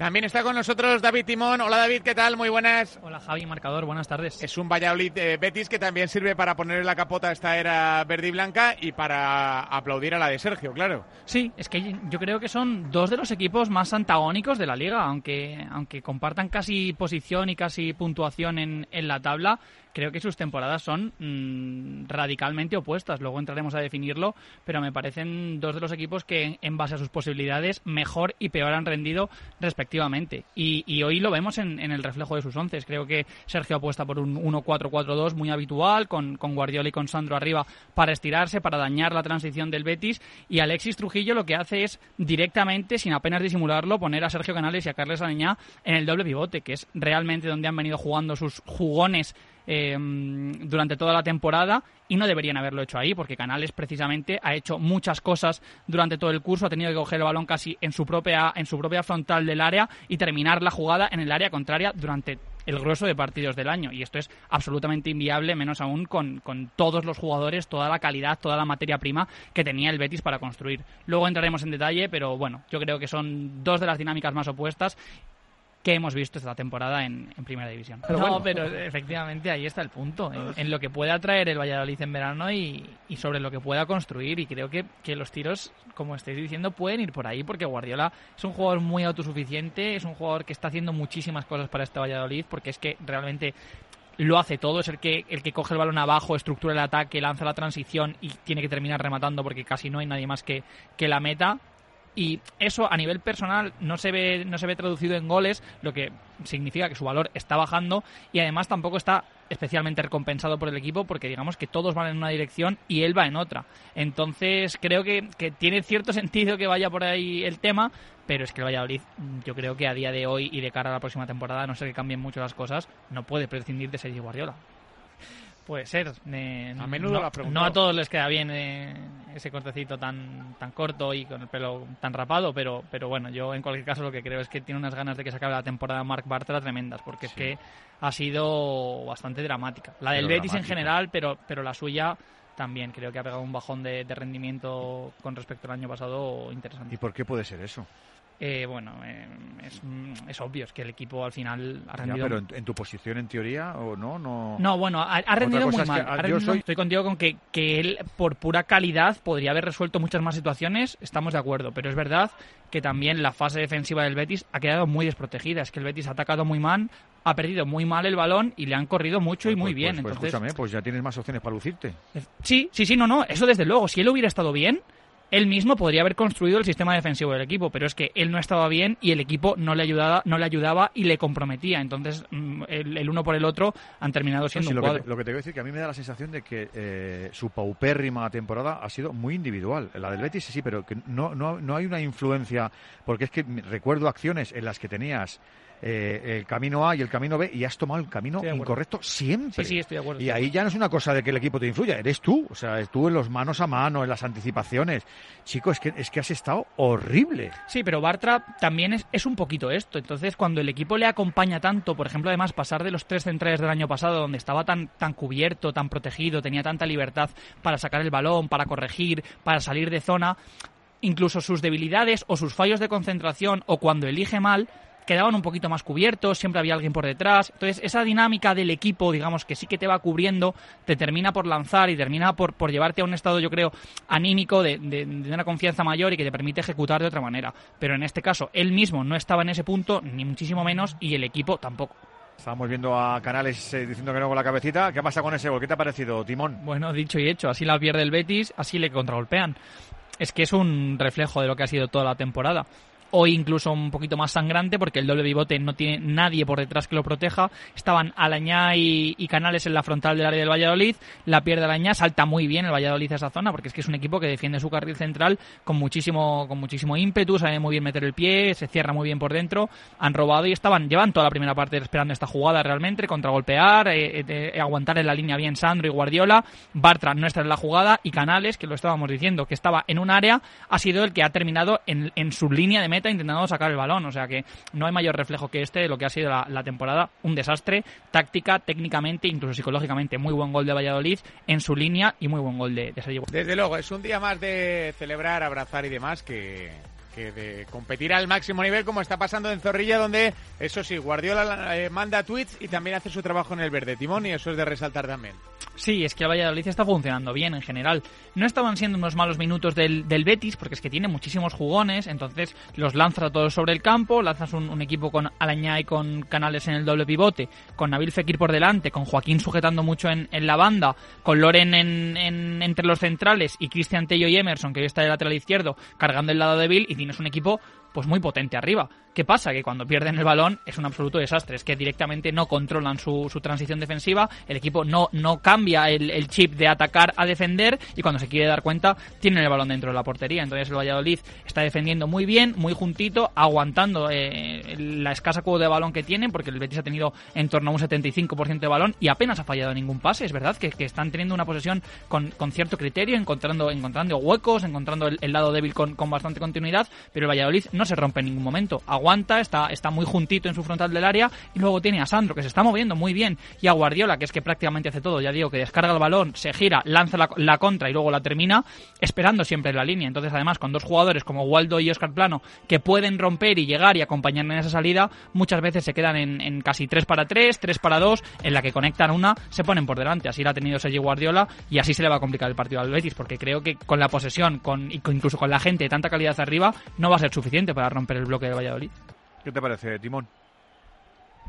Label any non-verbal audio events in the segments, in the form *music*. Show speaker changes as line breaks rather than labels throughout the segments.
También está con nosotros David Timón. Hola David, ¿qué tal? Muy buenas.
Hola Javi, marcador, buenas tardes.
Es un Valladolid eh, Betis que también sirve para ponerle la capota a esta era verde y blanca y para aplaudir a la de Sergio, claro.
Sí, es que yo creo que son dos de los equipos más antagónicos de la liga, aunque, aunque compartan casi posición y casi puntuación en, en la tabla creo que sus temporadas son mm, radicalmente opuestas. Luego entraremos a definirlo, pero me parecen dos de los equipos que, en base a sus posibilidades, mejor y peor han rendido respectivamente. Y, hoy lo vemos en, el reflejo de sus once. Creo que Sergio apuesta por un 1-4-4-2 muy habitual, con, con Guardiola y con Sandro arriba para estirarse, para dañar la transición del Betis. Y Alexis Trujillo lo que hace es directamente, sin apenas disimularlo, poner a Sergio Canales y a Carles Aleñá en el doble pivote, que es realmente donde han venido jugando sus jugones Em, durante toda la temporada y no deberían haberlo hecho ahí porque Canales precisamente ha hecho muchas cosas durante todo el curso, ha tenido que coger el balón casi en su propia en su propia frontal del área y terminar la jugada en el área contraria durante el grueso de partidos del año. Y esto es absolutamente inviable, menos aún con, con, todos los jugadores, toda la calidad, toda la materia prima que tenía el Betis para construir. Luego entraremos en detalle, pero bueno, yo creo que son dos de las dinámicas más opuestas que hemos visto esta temporada en, Primera División. no, pero efectivamente ahí está el punto, en, lo que pueda traer el Valladolid en verano y, sobre lo que pueda construir. Y creo que, que, los tiros, como estáis diciendo, pueden ir por ahí, porque Guardiola es un jugador muy autosuficiente, es un jugador que está haciendo muchísimas cosas para este Valladolid, porque es que realmente lo hace todo, es el que, el que coge el balón abajo, estructura el ataque, lanza la transición y tiene que terminar rematando porque casi no hay nadie más que, que la meta y eso a nivel personal no se ve no se ve traducido en goles, lo que significa que su valor está bajando y además tampoco está especialmente recompensado por el equipo porque digamos que todos van en una dirección y él va en otra. Entonces creo que, que tiene cierto *laughs* sentido que vaya por ahí el tema, pero es que el Valladolid yo creo que a día de hoy y de cara a la próxima temporada, no sé que cambien mucho las cosas, no puede prescindir de Sergio Guardiola. Puede ser. a menudo no, no, a todos les queda bien eh, ese cortecito tan tan corto y con el pelo tan rapado, pero pero bueno, yo en cualquier caso lo que creo es que tiene unas ganas de que se acabe la temporada Mark Bartra tremendas, porque es que ha sido bastante dramática. La del Betis en general, pero pero la suya también creo que ha pegado un bajón de rendimiento con respecto al año pasado interesante.
¿Y por qué puede ser eso?
Eh, bueno, eh, es, es, obvio, es que el equipo al final ha rendido...
pero en, tu posición en teoría, ¿o no? No,
no bueno, ha, rendido muy mal. Ah, estoy contigo con que, que él, por pura calidad, podría haber resuelto muchas más situaciones, estamos de acuerdo, pero es verdad que también la fase defensiva del Betis ha quedado muy desprotegida. Es que el Betis ha atacado muy mal, ha perdido muy mal el balón y le han corrido mucho y pues, muy pues, bien.
Pues,
Entonces,
escúchame, pues ya tienes más opciones para lucirte.
Sí, sí, sí, no, no, eso desde luego. Si él hubiera estado bien él mismo podría haber construido el sistema defensivo del equipo, pero es que él no estaba bien y el equipo no le ayudaba, no le ayudaba y le comprometía. Entonces, mm, el, uno por el otro han terminado siendo un
lo
cuadro.
Que, lo que te voy a decir que a mí me da la sensación de que eh, su paupérrima temporada ha sido muy individual. La del Betis sí, pero que no, no, no hay una influencia, porque es que recuerdo acciones en las que tenías eh, el camino A y el camino B y has tomado el camino incorrecto siempre.
Sí, sí, estoy de acuerdo.
Y ahí ya no es una cosa de que el equipo te influya, eres tú. O sea, tú en los manos a mano, en las anticipaciones. Chico, es que, es que has estado horrible.
Sí, pero Bartra también es, es un poquito esto. Entonces, cuando el equipo le acompaña tanto, por ejemplo, además pasar de los tres centrales del año pasado, donde estaba tan, tan cubierto, tan protegido, tenía tanta libertad para sacar el balón, para corregir, para salir de zona, incluso sus debilidades o sus fallos de concentración o cuando elige mal, quedaban un poquito más cubiertos, siempre había alguien por detrás. Entonces, esa dinámica del equipo, digamos, que sí que te va cubriendo, te termina por lanzar y termina por, por llevarte a un estado, yo creo, anímico de, de, una confianza mayor y que te permite ejecutar de otra manera. Pero en este caso, él mismo no estaba en ese punto, ni muchísimo menos, y el equipo tampoco.
Estamos viendo a Canales eh, diciendo que no con la cabecita. ¿Qué pasa con ese gol? ¿Qué te ha parecido, Timón?
Bueno, dicho y hecho, así la pierde el Betis, así le contragolpean. Es que es un reflejo de lo que ha sido toda la temporada hoy incluso un poquito más sangrante porque el doble pivote no tiene nadie por detrás que lo proteja. Estaban Alañá y, Canales en la frontal del área del Valladolid, la pierde Alañá, salta muy bien el Valladolid a esa zona porque es que es un equipo que defiende su carril central con muchísimo, con muchísimo ímpetu, sabe muy bien meter el pie, se cierra muy bien por dentro, han robado y estaban, llevan toda la primera parte esperando esta jugada realmente, contragolpear, eh, eh, aguantar en la línea bien Sandro y Guardiola, Bartra no está en la jugada y Canales, que lo estábamos diciendo, que estaba en un área, ha sido el que ha terminado en, en su línea de meta intentando sacar el balón. O sea que no hay mayor reflejo que este de lo que ha sido la, temporada. Un desastre, táctica, técnicamente, incluso psicológicamente. Muy buen gol de Valladolid en su línea y muy buen gol de, de.
Desde luego, es un día más de celebrar, abrazar y demás que que de competir al máximo nivel como está pasando en Zorrilla, donde eso sí, Guardiola eh, manda tweets y también hace su trabajo en el verde timón y eso es de resaltar también.
Sí, es que el Valladolid está funcionando bien en general. No estaban siendo unos malos minutos del, del Betis, porque es que tiene muchísimos jugones, entonces los lanza todos sobre el campo, lanzas un, equipo con Alañá y con Canales en el doble pivote, con Nabil Fekir por delante, con Joaquín sujetando mucho en, en la banda, con Loren en, en, entre los centrales y Cristian Tello y Emerson, que hoy está de lateral izquierdo, cargando el lado débil, y tienes un equipo pues muy potente arriba. ¿Qué pasa? Que cuando pierden el balón es un absoluto desastre. Es que directamente no controlan su, su transición defensiva, el equipo no, no cambia el, chip de atacar a defender y cuando se quiere dar cuenta tienen el balón dentro de la portería. Entonces el Valladolid está defendiendo muy bien, muy juntito, aguantando eh, la escasa cuota de balón que tienen, porque el Betis ha tenido en torno a un 75% de balón y apenas ha fallado ningún pase. Es verdad que, que están teniendo una posesión con, con, cierto criterio, encontrando, encontrando huecos, encontrando el, lado débil con, con bastante continuidad, pero el Valladolid no se rompe en ningún momento. Aguanta, está, está muy juntito en su frontal del área y luego tiene a Sandro que se está moviendo muy bien y a Guardiola que es que prácticamente hace todo. Ya digo que descarga el balón, se gira, lanza la, contra y luego la termina esperando siempre en la línea. Entonces además con dos jugadores como Waldo y Oscar Plano que pueden romper y llegar y acompañar en esa salida, muchas veces se quedan en, casi 3 para 3, 3 para 2, en la que conectan una, se ponen por delante. Así lo ha tenido Sergio Guardiola y así se le va a complicar el partido al Betis porque creo que con la posesión con, incluso con la gente de tanta calidad arriba no va a ser suficiente para romper el bloque de Valladolid.
¿Qué te parece, Timón?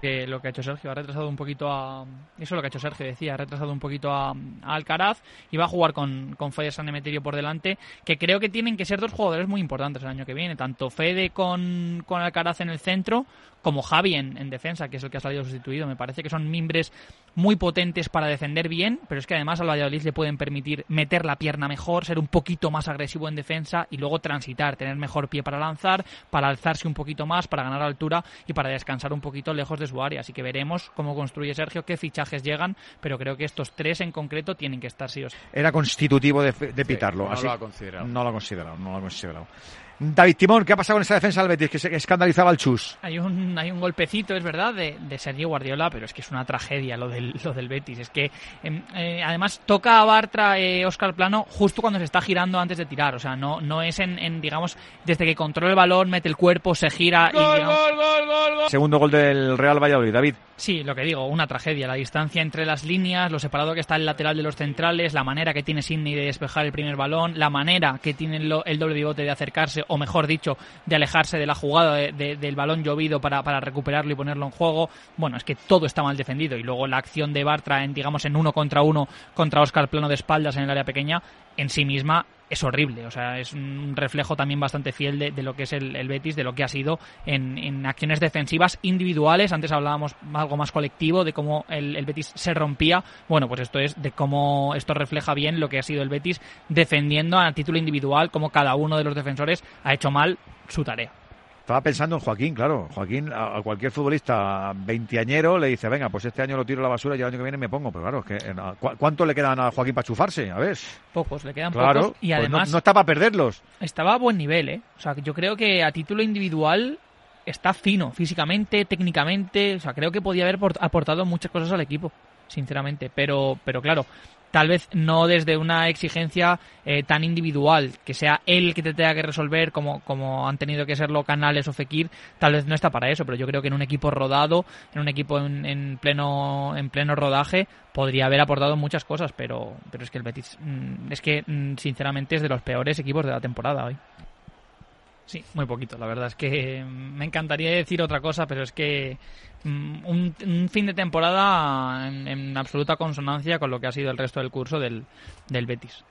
Que lo que ha hecho Sergio ha retrasado un poquito a eso es lo que ha hecho Sergio decía ha retrasado un poquito a, Alcaraz y va a jugar con, con Fede San Emeterio por delante que creo que tienen que ser dos jugadores muy importantes el año que viene tanto Fede con, con Alcaraz en el centro como Javi en, defensa, que es el que ha salido sustituido. Me parece que son mimbres muy potentes para defender bien, pero es que además al Valladolid le pueden permitir meter la pierna mejor, ser un poquito más agresivo en defensa y luego transitar, tener mejor pie para lanzar, para alzarse un poquito más, para ganar altura y para descansar un poquito lejos de su área. Así que veremos cómo construye Sergio, qué fichajes llegan, pero creo que estos tres en concreto tienen que estar sí o sí.
Era constitutivo de, pitarlo.
no lo ha considerado.
No lo ha considerado, no lo ha considerado. David Timón, ¿qué ha pasado con esa defensa del Betis que se escandalizaba al Chus?
Hay un, hay un golpecito, es verdad, de, de Sergio Guardiola, pero es que es una tragedia lo del, lo del Betis. Es que em, eh, además toca a Bartra eh, Oscar Plano justo cuando se está girando antes de tirar. O sea, no, no es en, digamos, desde que controla el balón, mete el cuerpo, se gira
y. Segundo gol del Real Valladolid, David.
Sí, lo que digo, una tragedia. La distancia entre las líneas, lo separado que está el lateral de los centrales, la manera que tiene Sidney de despejar el primer balón, la manera que tiene el, doble pivote de acercarse, o mejor dicho, de alejarse de la jugada del balón llovido para, para, recuperarlo y ponerlo en juego. Bueno, es que todo está mal defendido. Y luego la acción de Bartra en, digamos, en uno contra uno contra Oscar Plano de espaldas en el área pequeña, en sí misma es horrible. O sea, es un reflejo también bastante fiel de, lo que es el, Betis, de lo que ha sido en, acciones defensivas individuales. Antes hablábamos algo más colectivo de cómo el, el, Betis se rompía. Bueno, pues esto es de cómo esto refleja bien lo que ha sido el Betis defendiendo a título individual, cómo cada uno de los defensores ha hecho mal su tarea.
Estaba pensando en Joaquín, claro. Joaquín, a, cualquier futbolista veintiañero le dice, venga, pues este año lo tiro a la basura y el año que viene me pongo. Pero claro, es que eh, ¿cuánto le quedan a Joaquín para chufarse? A ver.
Pocos, le quedan
claro,
pocos. Y
pues
además.
no, está para perderlos.
Estaba a buen nivel, ¿eh? O sea, yo creo que a título individual está fino, físicamente, técnicamente. O sea, creo que podía haber aportado muchas cosas al equipo sinceramente. Pero, pero claro, tal vez no desde una exigencia eh, tan individual, que sea él que te tenga que resolver como, como han tenido que serlo Canales o Fekir, tal vez no está para eso, pero yo creo que en un equipo rodado, en un equipo en, pleno en pleno rodaje, podría haber aportado muchas cosas, pero, pero es que el Betis, mm, es que mm, sinceramente es de los peores equipos de la temporada hoy. Sí, muy poquito. La verdad es que me encantaría decir otra cosa, pero es que mm, un, fin de temporada en, absoluta consonancia con lo que ha sido el resto del curso del, del Betis.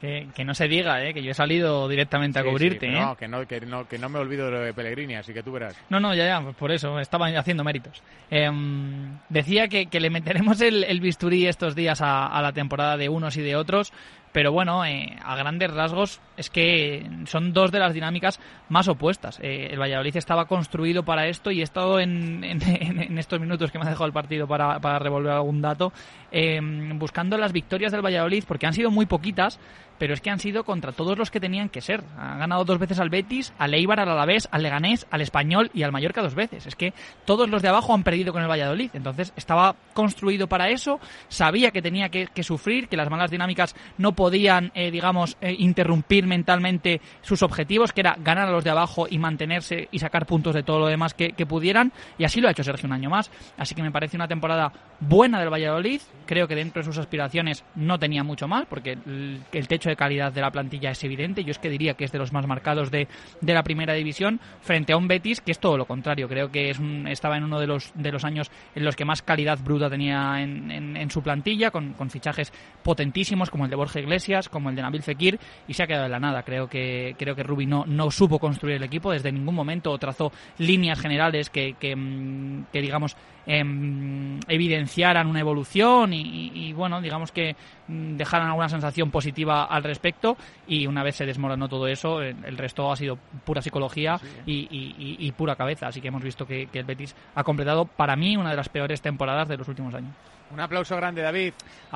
Que, no se diga, ¿eh? que yo he salido directamente a cubrirte. ¿eh?
no, que no, que, no, que no me olvido de lo de Pellegrini, así que tú verás.
No, no, ya, ya, pues por eso, estaba haciendo méritos. Em, decía que, que, le meteremos el, el, bisturí estos días a, a, la temporada de unos y de otros, pero bueno, eh, a grandes rasgos es que son dos de las dinámicas más opuestas. Eh, el Valladolid estaba construido para esto y he estado en, en, estos minutos que me ha dejado el partido para, para revolver algún dato, em, buscando las victorias del Valladolid, porque han sido muy poquitas, pero es que han sido contra todos los que tenían que ser. Han ganado dos veces al Betis, al Eibar, al Alavés, al Leganés, al Español y al Mallorca dos veces. Es que todos los de abajo han perdido con el Valladolid. Entonces estaba construido para eso, sabía que tenía que, sufrir, que las malas dinámicas no podían, eh, digamos, eh, interrumpir mentalmente sus objetivos, que era ganar a los de abajo y mantenerse y sacar puntos de todo lo demás que, pudieran. Y así lo ha hecho Sergio un año más. Así que me parece una temporada buena del Valladolid. Creo que dentro de sus aspiraciones no tenía mucho más, porque el techo de calidad de la plantilla es evidente. Yo es que diría que es de los más marcados de, de la primera división, frente a un Betis que es todo lo contrario. Creo que es estaba en uno de los, de los años en los que más calidad bruta tenía en, en, su plantilla, con, con, fichajes potentísimos como el de Borja Iglesias, como el de Nabil Fekir, y se ha quedado en la nada. Creo que, creo que Rubi no, no supo construir el equipo desde ningún momento, o trazó líneas generales que, que, mm, que digamos, Em, evidenciaran una evolución y, bueno, digamos que mm, dejaran alguna sensación positiva al respecto y una vez se desmoronó todo eso, el, resto ha sido pura psicología y, pura cabeza. Así que hemos visto que el Betis ha completado para mí una de las peores temporadas de los últimos años.
Un aplauso grande, David.